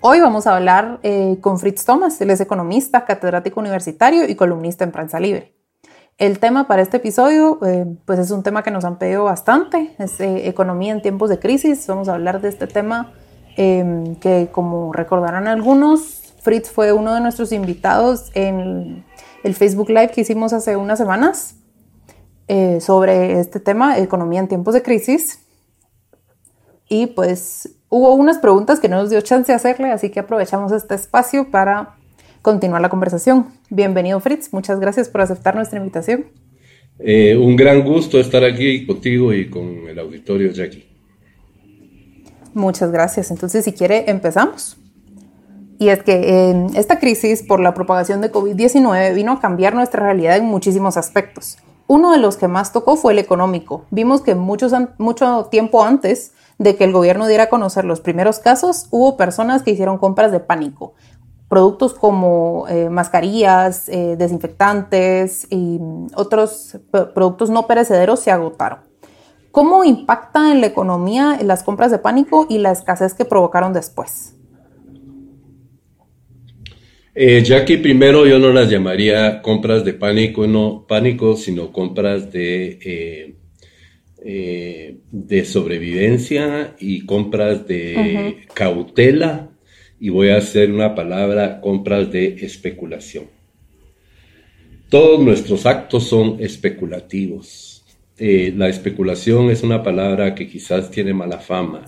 Hoy vamos a hablar eh, con Fritz Thomas, él es economista, catedrático universitario y columnista en Prensa Libre. El tema para este episodio, eh, pues es un tema que nos han pedido bastante, es eh, economía en tiempos de crisis. Vamos a hablar de este tema em, que, como recordarán algunos, Fritz fue uno de nuestros invitados en el Facebook Live que hicimos hace unas semanas sobre este tema, economía en tiempos de crisis. Y pues hubo unas preguntas que no nos dio chance de hacerle, así que aprovechamos este espacio para continuar la conversación. Bienvenido Fritz, muchas gracias por aceptar nuestra invitación. Eh, un gran gusto estar aquí contigo y con el auditorio Jackie. Muchas gracias. Entonces, si quiere, empezamos. Y es que esta crisis por la propagación de COVID-19 vino a cambiar nuestra realidad en muchísimos aspectos. Uno de los que más tocó fue el económico. Vimos que muchos, mucho tiempo antes de que el gobierno diera a conocer los primeros casos, hubo personas que hicieron compras de pánico. Productos como eh, mascarillas, eh, desinfectantes y otros productos no perecederos se agotaron. ¿Cómo impacta en la economía las compras de pánico y la escasez que provocaron después? Eh, que primero yo no las llamaría compras de pánico, no pánico, sino compras de eh, eh, de sobrevivencia y compras de cautela y voy a hacer una palabra, compras de especulación. Todos nuestros actos son especulativos. Eh, la especulación es una palabra que quizás tiene mala fama.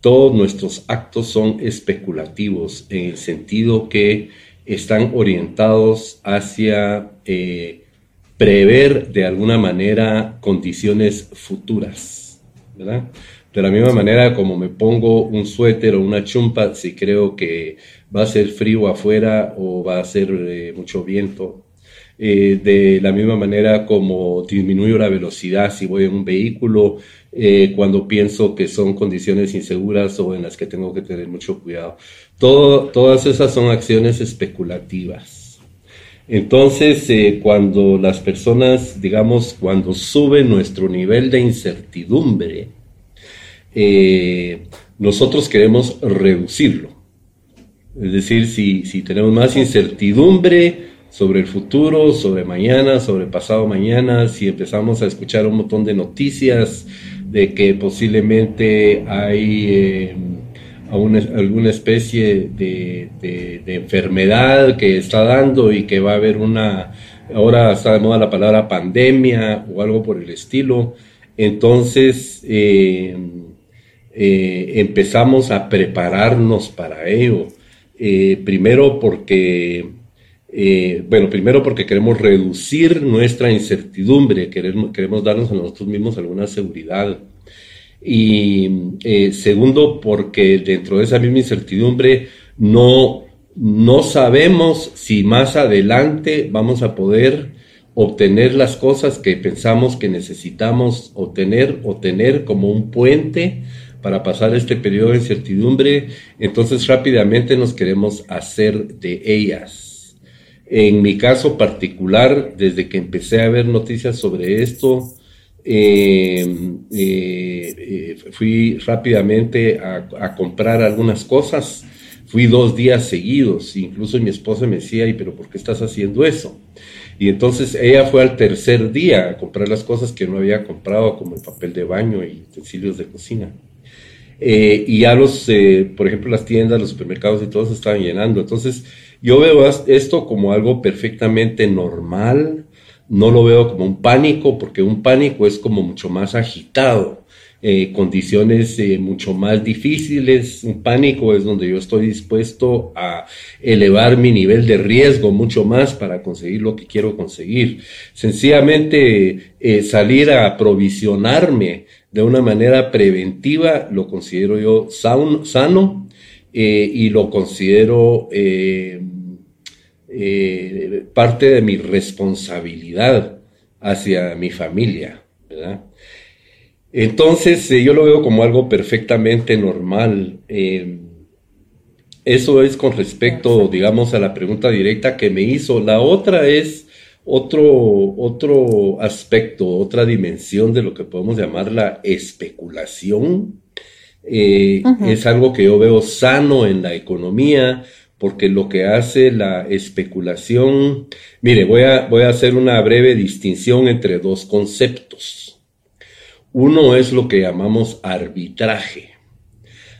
Todos nuestros actos son especulativos en el sentido que están orientados hacia eh, prever de alguna manera condiciones futuras, ¿verdad? De la misma manera como me pongo un suéter o una chumpa si creo que va a ser frío afuera o va a ser eh, mucho viento. Eh, de la misma manera como disminuyo la velocidad si voy en un vehículo, eh, cuando pienso que son condiciones inseguras o en las que tengo que tener mucho cuidado. Todo, todas esas son acciones especulativas. Entonces, eh, cuando las personas, digamos, cuando sube nuestro nivel de incertidumbre, eh, nosotros queremos reducirlo. Es decir, si, tenemos más incertidumbre sobre el futuro, sobre mañana, sobre pasado mañana, si empezamos a escuchar un montón de noticias de que posiblemente hay... Eh, alguna especie de, enfermedad que está dando y que va a haber una, ahora está de moda la palabra pandemia o algo por el estilo. Entonces eh, eh, empezamos a prepararnos para ello. Eh, primero porque, bueno, primero porque queremos reducir nuestra incertidumbre, queremos, queremos darnos a nosotros mismos alguna seguridad. Y eh, segundo, porque dentro de esa misma incertidumbre no, no sabemos si más adelante vamos a poder obtener las cosas que pensamos que necesitamos obtener o tener como un puente para pasar este periodo de incertidumbre, entonces rápidamente nos queremos hacer de ellas. En mi caso particular, desde que empecé a ver noticias sobre esto, eh, eh, eh, fui rápidamente a, comprar algunas cosas. Fui dos días seguidos, incluso mi esposa me decía, ¿y pero por qué estás haciendo eso? Y entonces ella fue al tercer día a comprar las cosas que no había comprado, como el papel de baño y utensilios de cocina. y ya los, por ejemplo, las tiendas, los supermercados y todos estaban llenando. Entonces, yo veo esto como algo perfectamente normal, no lo veo como un pánico, porque un pánico es como mucho más agitado, eh, condiciones eh, mucho más difíciles. Un pánico es donde yo estoy dispuesto a elevar mi nivel de riesgo mucho más para conseguir lo que quiero conseguir. Sencillamente eh, salir a aprovisionarme de una manera preventiva lo considero yo sano y lo considero eh, parte de mi responsabilidad hacia mi familia, ¿verdad? Entonces eh, yo lo veo como algo perfectamente normal. Eh, eso es con respecto, digamos, a la pregunta directa que me hizo. La otra es otro, otro aspecto, otra dimensión de lo que podemos llamar la especulación. Es algo que yo veo sano en la economía, porque lo que hace la especulación, mire, voy a, voy a hacer una breve distinción entre dos conceptos. Uno es lo que llamamos arbitraje.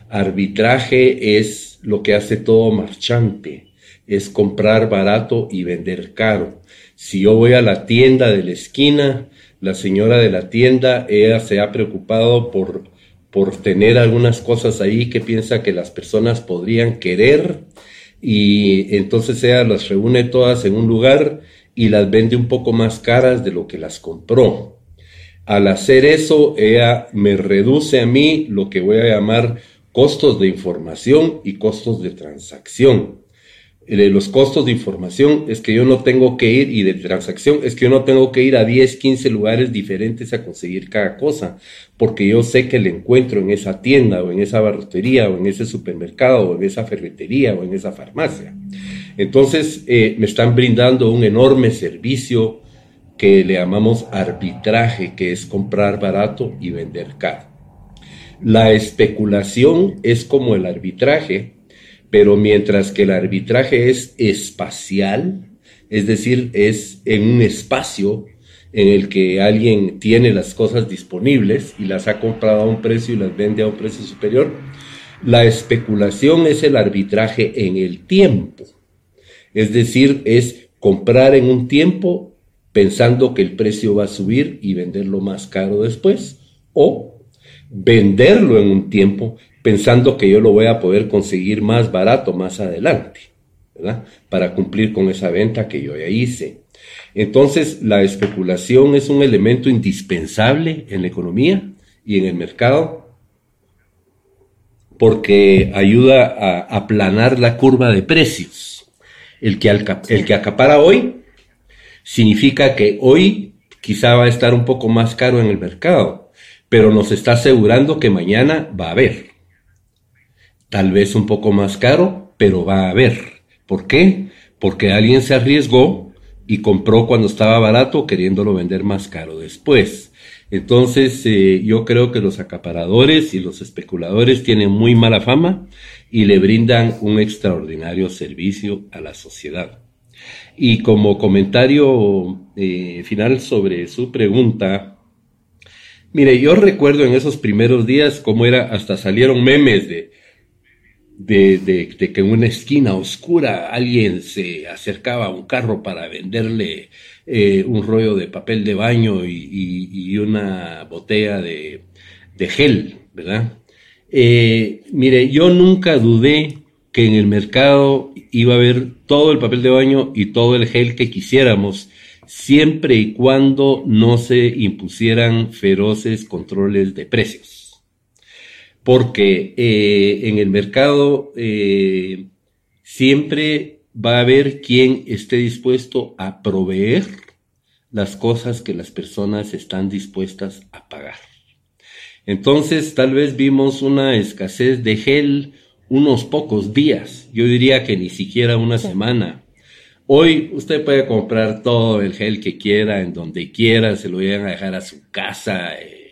Arbitraje es lo que hace todo marchante, es comprar barato y vender caro. Si yo voy a la tienda de la esquina, la señora de la tienda, ella se ha preocupado por, por tener algunas cosas ahí que piensa que las personas podrían querer y entonces ella las reúne todas en un lugar y las vende un poco más caras de lo que las compró. Al hacer eso, ella me reduce a mí lo que voy a llamar costos de información y costos de transacción. Eh, los costos de información es que yo no tengo que ir y de transacción es que yo no tengo que ir a 10, 15 lugares diferentes a conseguir cada cosa, porque yo sé que le encuentro en esa tienda o en esa barrotería o en ese supermercado o en esa ferretería o en esa farmacia. Entonces eh, me están brindando un enorme servicio que le llamamos arbitraje, que es comprar barato y vender caro. La especulación es como el arbitraje, pero mientras que el arbitraje es espacial, es decir, es en un espacio en el que alguien tiene las cosas disponibles y las ha comprado a un precio y las vende a un precio superior, la especulación es el arbitraje en el tiempo. Es decir, es comprar en un tiempo pensando que el precio va a subir y venderlo más caro después, o venderlo en un tiempo pensando que yo lo voy a poder conseguir más barato más adelante, ¿verdad? Para cumplir con esa venta que yo ya hice. Entonces, la especulación es un elemento indispensable en la economía y en el mercado porque ayuda a aplanar la curva de precios. El que, el que acapara hoy significa que hoy quizá va a estar un poco más caro en el mercado, pero nos está asegurando que mañana va a haber. Tal vez un poco más caro, pero va a haber. ¿Por qué? Porque alguien se arriesgó y compró cuando estaba barato queriéndolo vender más caro después. Entonces eh, yo creo que los acaparadores y los especuladores tienen muy mala fama y le brindan un extraordinario servicio a la sociedad. Y como comentario eh, final sobre su pregunta, mire, yo recuerdo en esos primeros días cómo era, hasta salieron memes de de, que en una esquina oscura alguien se acercaba a un carro para venderle eh, un rollo de papel de baño y, una botella de, gel, ¿verdad? Eh, mire, yo nunca dudé que en el mercado iba a haber todo el papel de baño y todo el gel que quisiéramos, siempre y cuando no se impusieran feroces controles de precios porque eh, en el mercado eh, siempre va a haber quien esté dispuesto a proveer las cosas que las personas están dispuestas a pagar. Entonces, tal vez vimos una escasez de gel unos pocos días, yo diría que ni siquiera una semana. Hoy usted puede comprar todo el gel que quiera, en donde quiera, se lo vayan a dejar a su casa. Eh,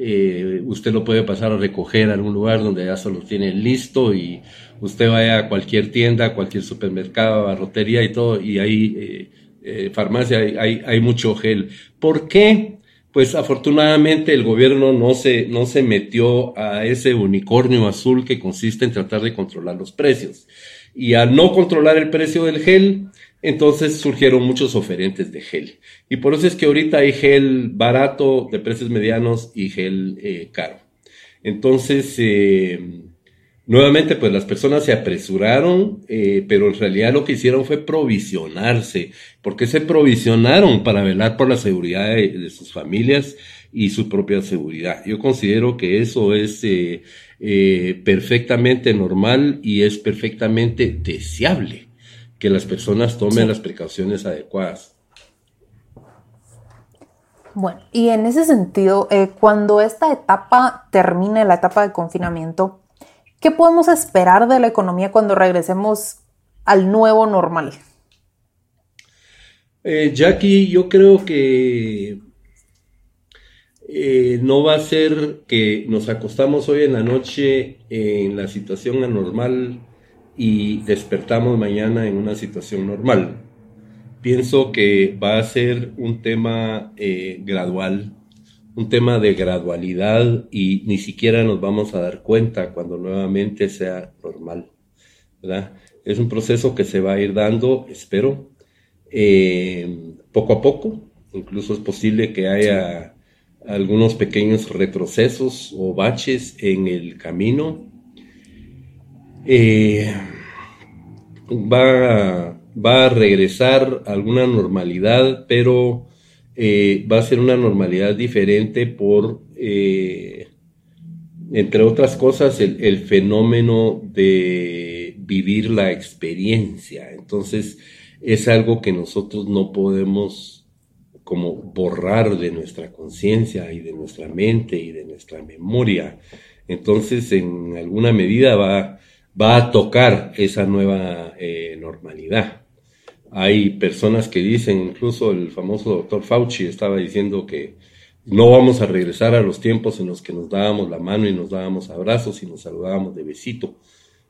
eh, usted lo puede pasar a recoger a algún lugar donde ya se lo tienen listo y usted vaya a cualquier tienda, cualquier supermercado, barrotería y todo, y ahí, eh, eh, farmacia, hay, hay mucho gel. ¿Por qué? Pues afortunadamente el gobierno no se, no se metió a ese unicornio azul que consiste en tratar de controlar los precios. Y al no controlar el precio del gel, entonces surgieron muchos oferentes de gel. Y por eso es que ahorita hay gel barato de precios medianos y gel eh, caro. Entonces, eh, nuevamente, pues las personas se apresuraron, eh, pero en realidad lo que hicieron fue provisionarse. porque se provisionaron? Para velar por la seguridad de, sus familias y su propia seguridad. Yo considero que eso es perfectamente normal y es perfectamente deseable que las personas tomen las precauciones adecuadas. Bueno, y en ese sentido, eh, cuando esta etapa termine, la etapa de confinamiento, ¿qué podemos esperar de la economía cuando regresemos al nuevo normal? Eh, Jackie, yo creo que eh, no va a ser que nos acostamos hoy en la noche en la situación anormal y despertamos mañana en una situación normal. Pienso que va a ser un tema eh, gradual, un tema de gradualidad y ni siquiera nos vamos a dar cuenta cuando nuevamente sea normal. Es un proceso que se va a ir dando, espero, eh, poco a poco. Incluso es posible que haya algunos pequeños retrocesos o baches en el camino. Eh, va, va, a regresar a alguna normalidad, pero eh, va a ser una normalidad diferente por, eh, entre otras cosas, el, el, fenómeno de vivir la experiencia. Entonces, es algo que nosotros no podemos como borrar de nuestra conciencia y de nuestra mente y de nuestra memoria. Entonces, en alguna medida va, va a tocar esa nueva eh, normalidad. Hay personas que dicen, incluso el famoso doctor Fauci estaba diciendo que no vamos a regresar a los tiempos en los que nos dábamos la mano y nos dábamos abrazos y nos saludábamos de besito.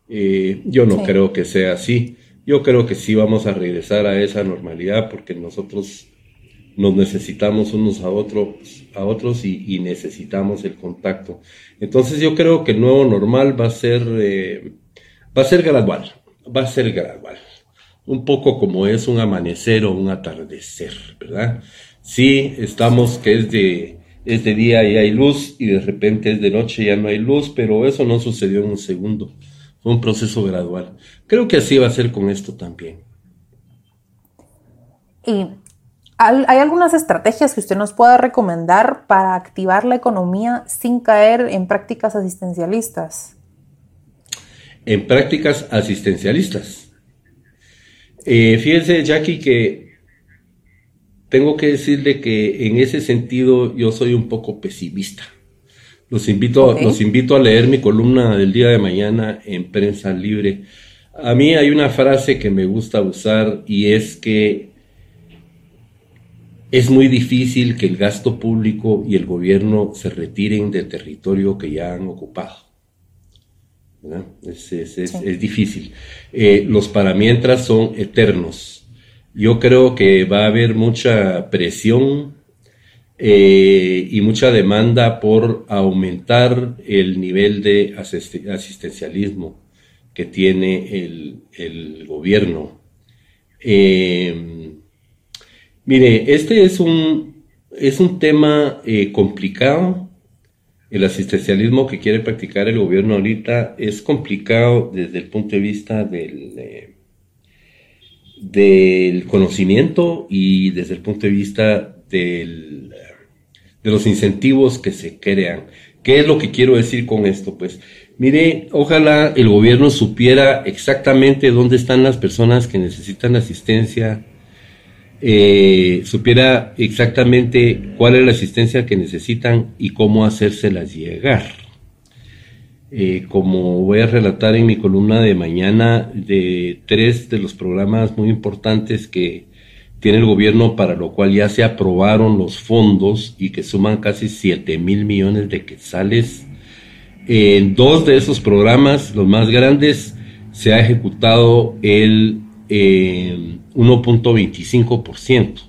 Eh, yo no creo que sea así. Yo creo que sí vamos a regresar a esa normalidad porque nosotros nos necesitamos unos a otros, a otros y, necesitamos el contacto. Entonces yo creo que el nuevo normal va a ser, eh, va a ser gradual, va a ser gradual. Un poco como es un amanecer o un atardecer, ¿verdad? Sí, estamos que es de, es de día y hay luz y de repente es de noche y ya no hay luz, pero eso no sucedió en un segundo. Fue un proceso gradual. Creo que así va a ser con esto también. Y ¿Hay algunas estrategias que usted nos pueda recomendar para activar la economía sin caer en prácticas asistencialistas? En prácticas asistencialistas. Eh, fíjense, Jackie, que tengo que decirle que en ese sentido yo soy un poco pesimista. Los invito, los invito a leer mi columna del día de mañana en Prensa Libre. A mí hay una frase que me gusta usar y es que es muy difícil que el gasto público y el gobierno se retiren del territorio que ya han ocupado. Es, difícil. Eh, los paramientras son eternos. Yo creo que va a haber mucha presión eh, y mucha demanda por aumentar el nivel de asistencialismo que tiene el, gobierno. Eh, Mire, este es un, es un tema eh, complicado. El asistencialismo que quiere practicar el gobierno ahorita es complicado desde el punto de vista del, eh, del conocimiento y desde el punto de vista del, de los incentivos que se crean. ¿Qué es lo que quiero decir con esto? Pues mire, ojalá el gobierno supiera exactamente dónde están las personas que necesitan asistencia eh, supiera exactamente cuál es la asistencia que necesitan y cómo hacérselas llegar. Eh, como voy a relatar en mi columna de mañana de tres de los programas muy importantes que tiene el gobierno para lo cual ya se aprobaron los fondos y que suman casi 7 mil millones de quetzales. En dos de esos programas, los más grandes, se ha ejecutado el 1.25%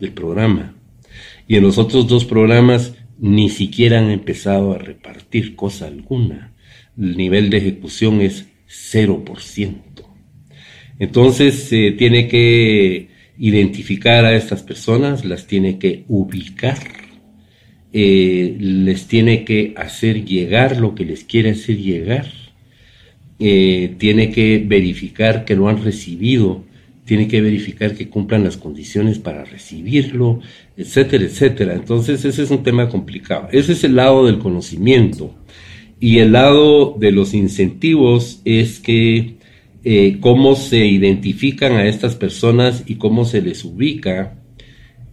del programa. Y en los otros dos programas ni siquiera han empezado a repartir cosa alguna. El nivel de ejecución es 0%. Entonces se tiene que identificar a estas personas, las tiene que ubicar, eh, les tiene que hacer llegar lo que les quiere hacer llegar eh, tiene que verificar que lo han recibido, tiene que verificar que cumplan las condiciones para recibirlo, etcétera, etcétera. Entonces ese es un tema complicado. Ese es el lado del conocimiento. Y el lado de los incentivos es que eh, cómo se identifican a estas personas y cómo se les ubica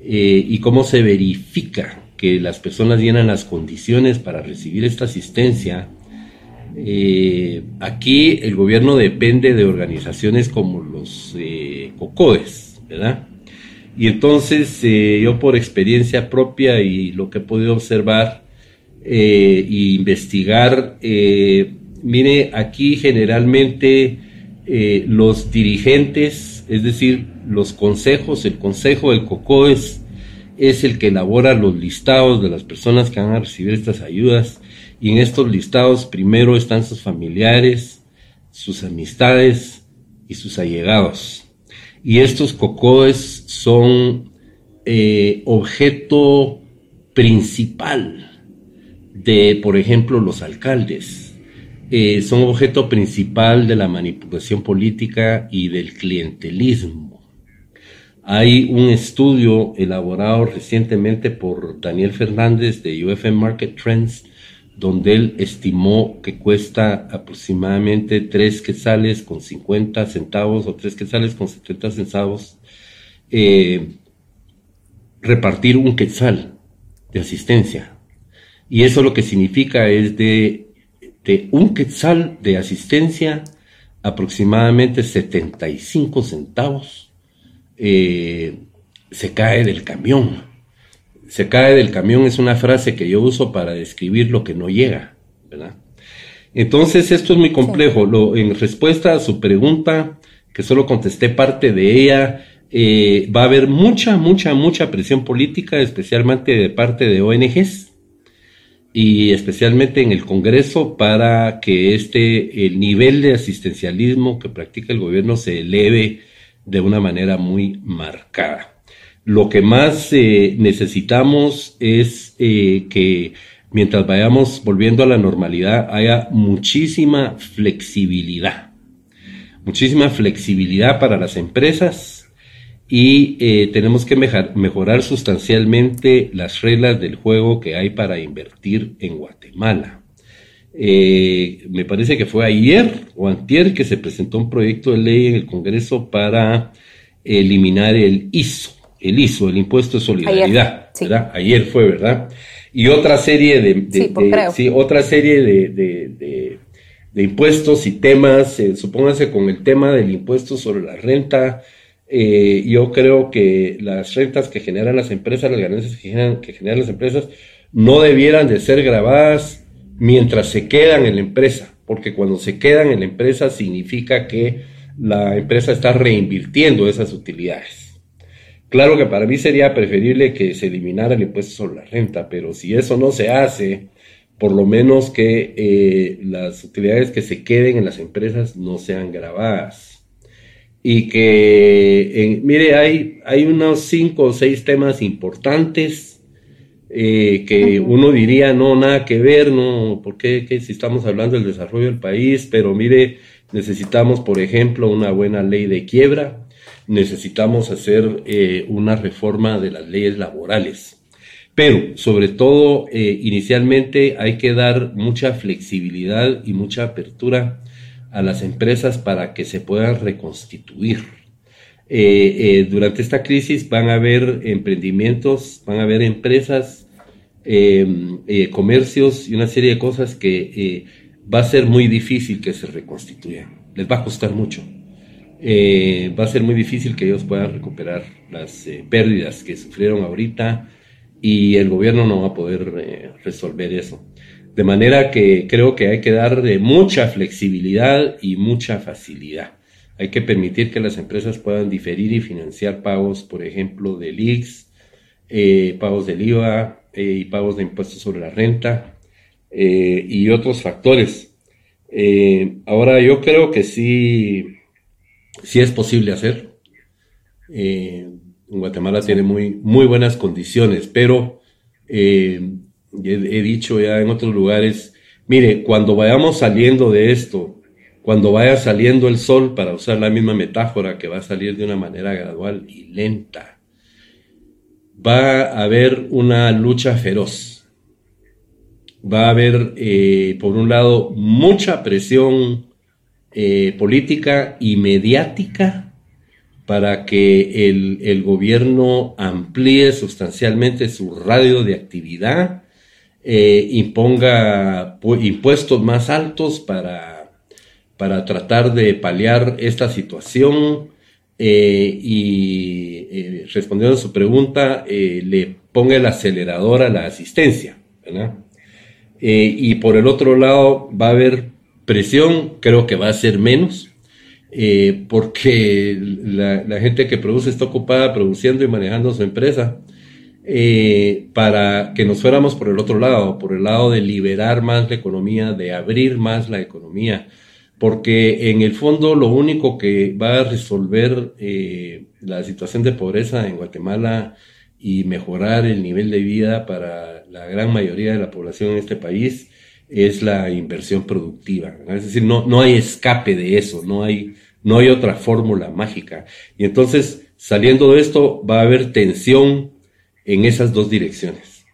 eh, y cómo se verifica que las personas llenan las condiciones para recibir esta asistencia. Eh, aquí el gobierno depende de organizaciones como los COCODES, ¿verdad? Y entonces yo por experiencia propia y lo que he podido observar e investigar, mire, aquí generalmente eh, los dirigentes, es decir, los consejos, el consejo del COCOES es el que elabora los listados de las personas que van a recibir estas ayudas y en estos listados primero están sus familiares, sus amistades y sus allegados. Y estos COCOES son eh, objeto principal de, por ejemplo, los alcaldes eh, son objeto principal de la manipulación política y del clientelismo. Hay un estudio elaborado recientemente por Daniel Fernández de UFM Market Trends, donde él estimó que cuesta aproximadamente 3 quetzales con 50 centavos o 3 quetzales con 70 centavos eh, repartir un quetzal de asistencia. Y eso lo que significa es de de un quetzal de asistencia, aproximadamente 75 centavos, eh, se cae del camión. Se cae del camión es una frase que yo uso para describir lo que no llega, ¿verdad? Entonces, esto es muy complejo. Lo, en respuesta a su pregunta, que solo contesté parte de ella, eh, va a haber mucha, mucha, mucha presión política, especialmente de parte de ONGs, y especialmente en el Congreso para que este el nivel de asistencialismo que practica el gobierno se eleve de una manera muy marcada. Lo que más eh, necesitamos es eh, que mientras vayamos volviendo a la normalidad haya muchísima flexibilidad, muchísima flexibilidad para las empresas y eh, tenemos que mejorar sustancialmente las reglas del juego que hay para invertir en Guatemala. Me parece que fue ayer o antier que se presentó un proyecto de ley en el Congreso para eliminar el ISO, el ISO, el impuesto de solidaridad, ayer, Ayer fue, ¿verdad? Y otra serie de, sí, otra serie de, impuestos y temas, eh, supóngase con el tema del impuesto sobre la renta, eh, yo creo que las rentas que generan las empresas, las ganancias que generan, que generan las empresas, no debieran de ser grabadas mientras se quedan en la empresa, porque cuando se quedan en la empresa significa que la empresa está reinvirtiendo esas utilidades. Claro que para mí sería preferible que se eliminara el impuesto sobre la renta, pero si eso no se hace, por lo menos que eh, las utilidades que se queden en las empresas no sean grabadas. Y que, mire, hay, hay unos cinco o seis temas importantes eh, que uno diría, no, nada que ver, no, porque si estamos hablando del desarrollo del país, pero mire, necesitamos, por ejemplo, una buena ley de quiebra, necesitamos hacer eh, una reforma de las leyes laborales. Pero, sobre todo, eh, inicialmente hay que dar mucha flexibilidad y mucha apertura a las empresas para que se puedan reconstituir. Eh, durante esta crisis van a haber emprendimientos, van a haber empresas, em, comercios y una serie de cosas que va a ser muy difícil que se reconstituyan. Les va a costar mucho. Va a ser muy difícil que ellos puedan recuperar las pérdidas que sufrieron ahorita y el gobierno no va a poder resolver eso. De manera que creo que hay que darle mucha flexibilidad y mucha facilidad. Hay que permitir que las empresas puedan diferir y financiar pagos, por ejemplo, del IX, eh, pagos del IVA eh, y pagos de impuestos sobre la renta eh, y otros factores. ahora yo creo que sí, sí es posible hacer. Guatemala tiene muy, muy buenas condiciones, pero he, dicho ya en otros lugares, mire, cuando vayamos saliendo de esto, cuando vaya saliendo el sol, para usar la misma metáfora que va a salir de una manera gradual y lenta, va a haber una lucha feroz. Va a haber, eh, por un lado, mucha presión eh, política y mediática para que el, gobierno amplíe sustancialmente su radio de actividad, eh, imponga impuestos más altos para, para tratar de paliar esta situación eh, y respondiendo a su pregunta, le ponga el acelerador a la asistencia. y por el otro lado va a haber presión, creo que va a ser menos, eh, porque la, gente que produce está ocupada produciendo y manejando su empresa, eh, para que nos fuéramos por el otro lado, por el lado de liberar más la economía, de abrir más la economía, porque en el fondo lo único que va a resolver eh, la situación de pobreza en Guatemala y mejorar el nivel de vida para la gran mayoría de la población en este país es la inversión productiva. Es decir, no, no hay escape de eso, no hay, no hay otra fórmula mágica. Y entonces, saliendo de esto, va a haber tensión en esas dos direcciones.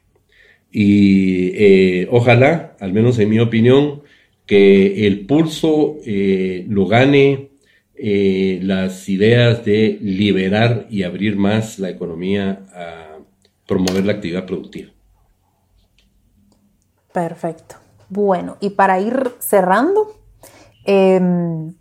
Y eh, ojalá, al menos en mi opinión, que el pulso eh, lo gane eh, las ideas de liberar y abrir más la economía a promover la actividad productiva. Perfecto. Bueno, y para ir cerrando, em,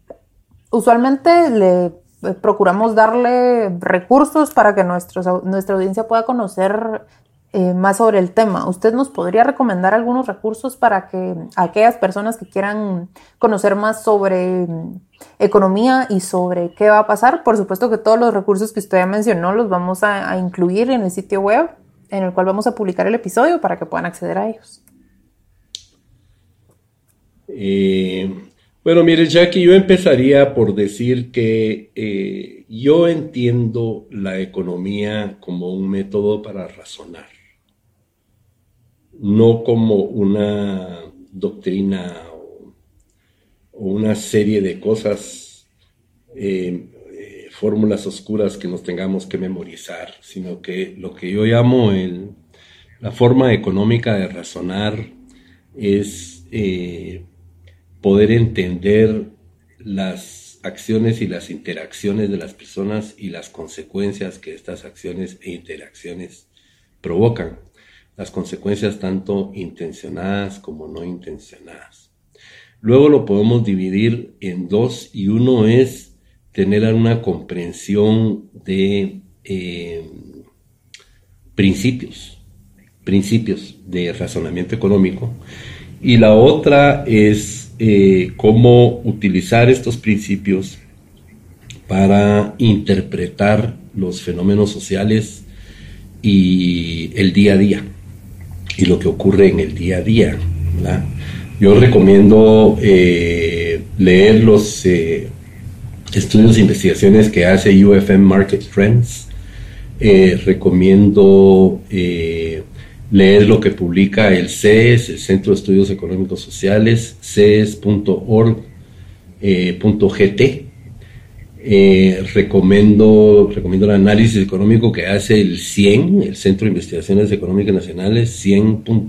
usualmente le eh, procuramos darle recursos para que nuestra audiencia pueda conocer eh, más sobre el tema. ¿Usted nos podría recomendar algunos recursos para que aquellas personas que quieran conocer más sobre em, economía y sobre qué va a pasar? Por supuesto que todos los recursos que usted ya mencionó los vamos a incluir en el sitio web en el cual vamos a publicar el episodio para que puedan acceder a ellos. Eh, bueno, mire, Jackie, yo empezaría por decir que eh, yo entiendo la economía como un método para razonar, no como una doctrina o, una serie de cosas, eh, fórmulas oscuras que nos tengamos que memorizar, sino que lo que yo llamo la forma económica de razonar es poder entender las acciones y las interacciones de las personas y las consecuencias que estas acciones e interacciones provocan, las consecuencias tanto intencionadas como no intencionadas. Luego lo podemos dividir en dos y uno es tener una comprensión de eh, principios, principios de razonamiento económico y la otra es eh, cómo utilizar estos principios para interpretar los fenómenos sociales y el día a día y lo que ocurre en el día a día. Yo recomiendo eh, leer los eh, estudios e investigaciones que hace UFM Market Trends. recomiendo leer lo que publica el CES, el Centro de Estudios Económicos Sociales, ces.org.gt. Eh, eh, recomiendo, recomiendo el análisis económico que hace el CIEN, el Centro de Investigaciones Económicas Nacionales, cien.org.gt,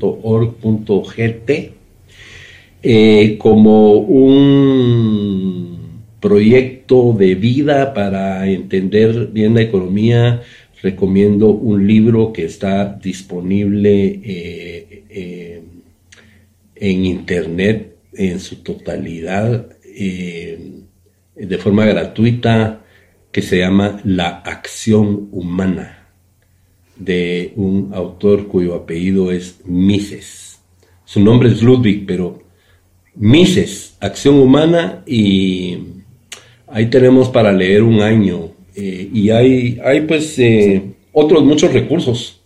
eh, como un proyecto de vida para entender bien la economía recomiendo un libro que está disponible eh, eh, en internet en su totalidad eh, de forma gratuita que se llama La acción humana de un autor cuyo apellido es Mises. Su nombre es Ludwig, pero Mises, acción humana y ahí tenemos para leer un año eh, y hay, hay pues eh, otros muchos recursos.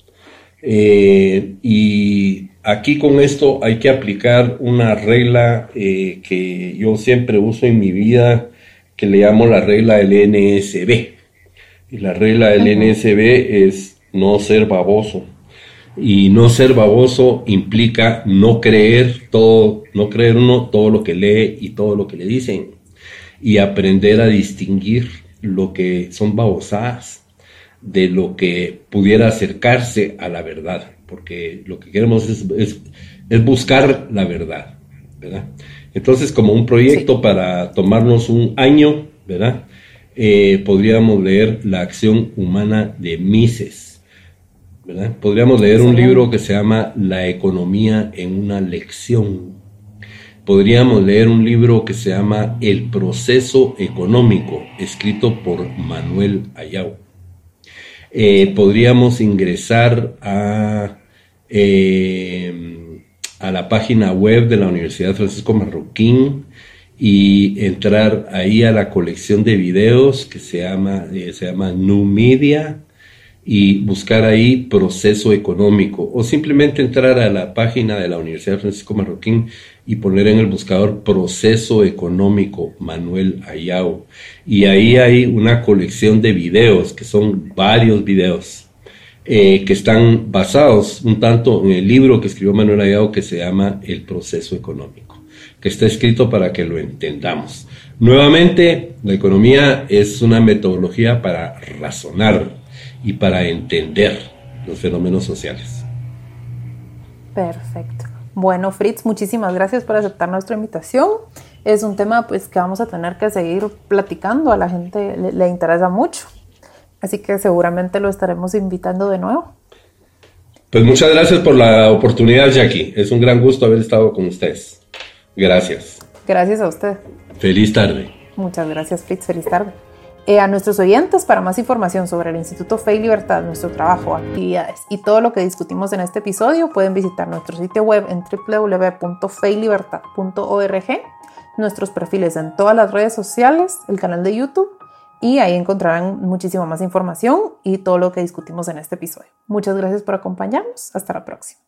Eh, y aquí con esto hay que aplicar una regla que yo siempre uso en mi vida, que le llamo la regla del NSB. Y la regla del NSB es no ser baboso. Y no ser baboso implica no creer todo, no creer uno todo lo que lee y todo lo que le dicen. Y aprender a distinguir lo que son babosadas de lo que pudiera acercarse a la verdad, porque lo que queremos es, buscar la verdad, ¿verdad? Entonces, como un proyecto para tomarnos un año, ¿verdad? Eh, podríamos leer La acción humana de Mises. ¿verdad? Podríamos leer un libro que se llama La economía en una lección. Podríamos leer un libro que se llama El proceso económico, escrito por Manuel Ayau. Eh, podríamos ingresar a eh, a la página web de la Universidad Francisco Marroquín y entrar ahí a la colección de videos que se llama, eh, se llama New Media y buscar ahí proceso económico o simplemente entrar a la página de la Universidad Francisco Marroquín y poner en el buscador proceso económico Manuel Ayao y ahí hay una colección de videos que son varios videos eh, que están basados un tanto en el libro que escribió Manuel Ayao que se llama El proceso económico, que está escrito para que lo entendamos. Nuevamente, la economía es una metodología para razonar y para entender los fenómenos sociales. Perfecto. Bueno, Fritz, muchísimas gracias por aceptar nuestra invitación. Es un tema pues que vamos a tener que seguir platicando, a la gente le interesa mucho. Así que seguramente lo estaremos invitando de nuevo. Pues muchas gracias por la oportunidad, Jackie. Es un gran gusto haber estado con ustedes. Gracias. Gracias a usted. Feliz tarde. Muchas gracias, Fritz. Feliz tarde. Eh, a nuestros oyentes, para más información sobre el Instituto Fe y Libertad, nuestro trabajo, actividades y todo lo que discutimos en este episodio, pueden visitar nuestro sitio web en www.feylibertad.org, nuestros perfiles en todas las redes sociales, el canal de YouTube y ahí encontrarán muchísima más información y todo lo que discutimos en este episodio. Muchas gracias por acompañarnos. Hasta la próxima.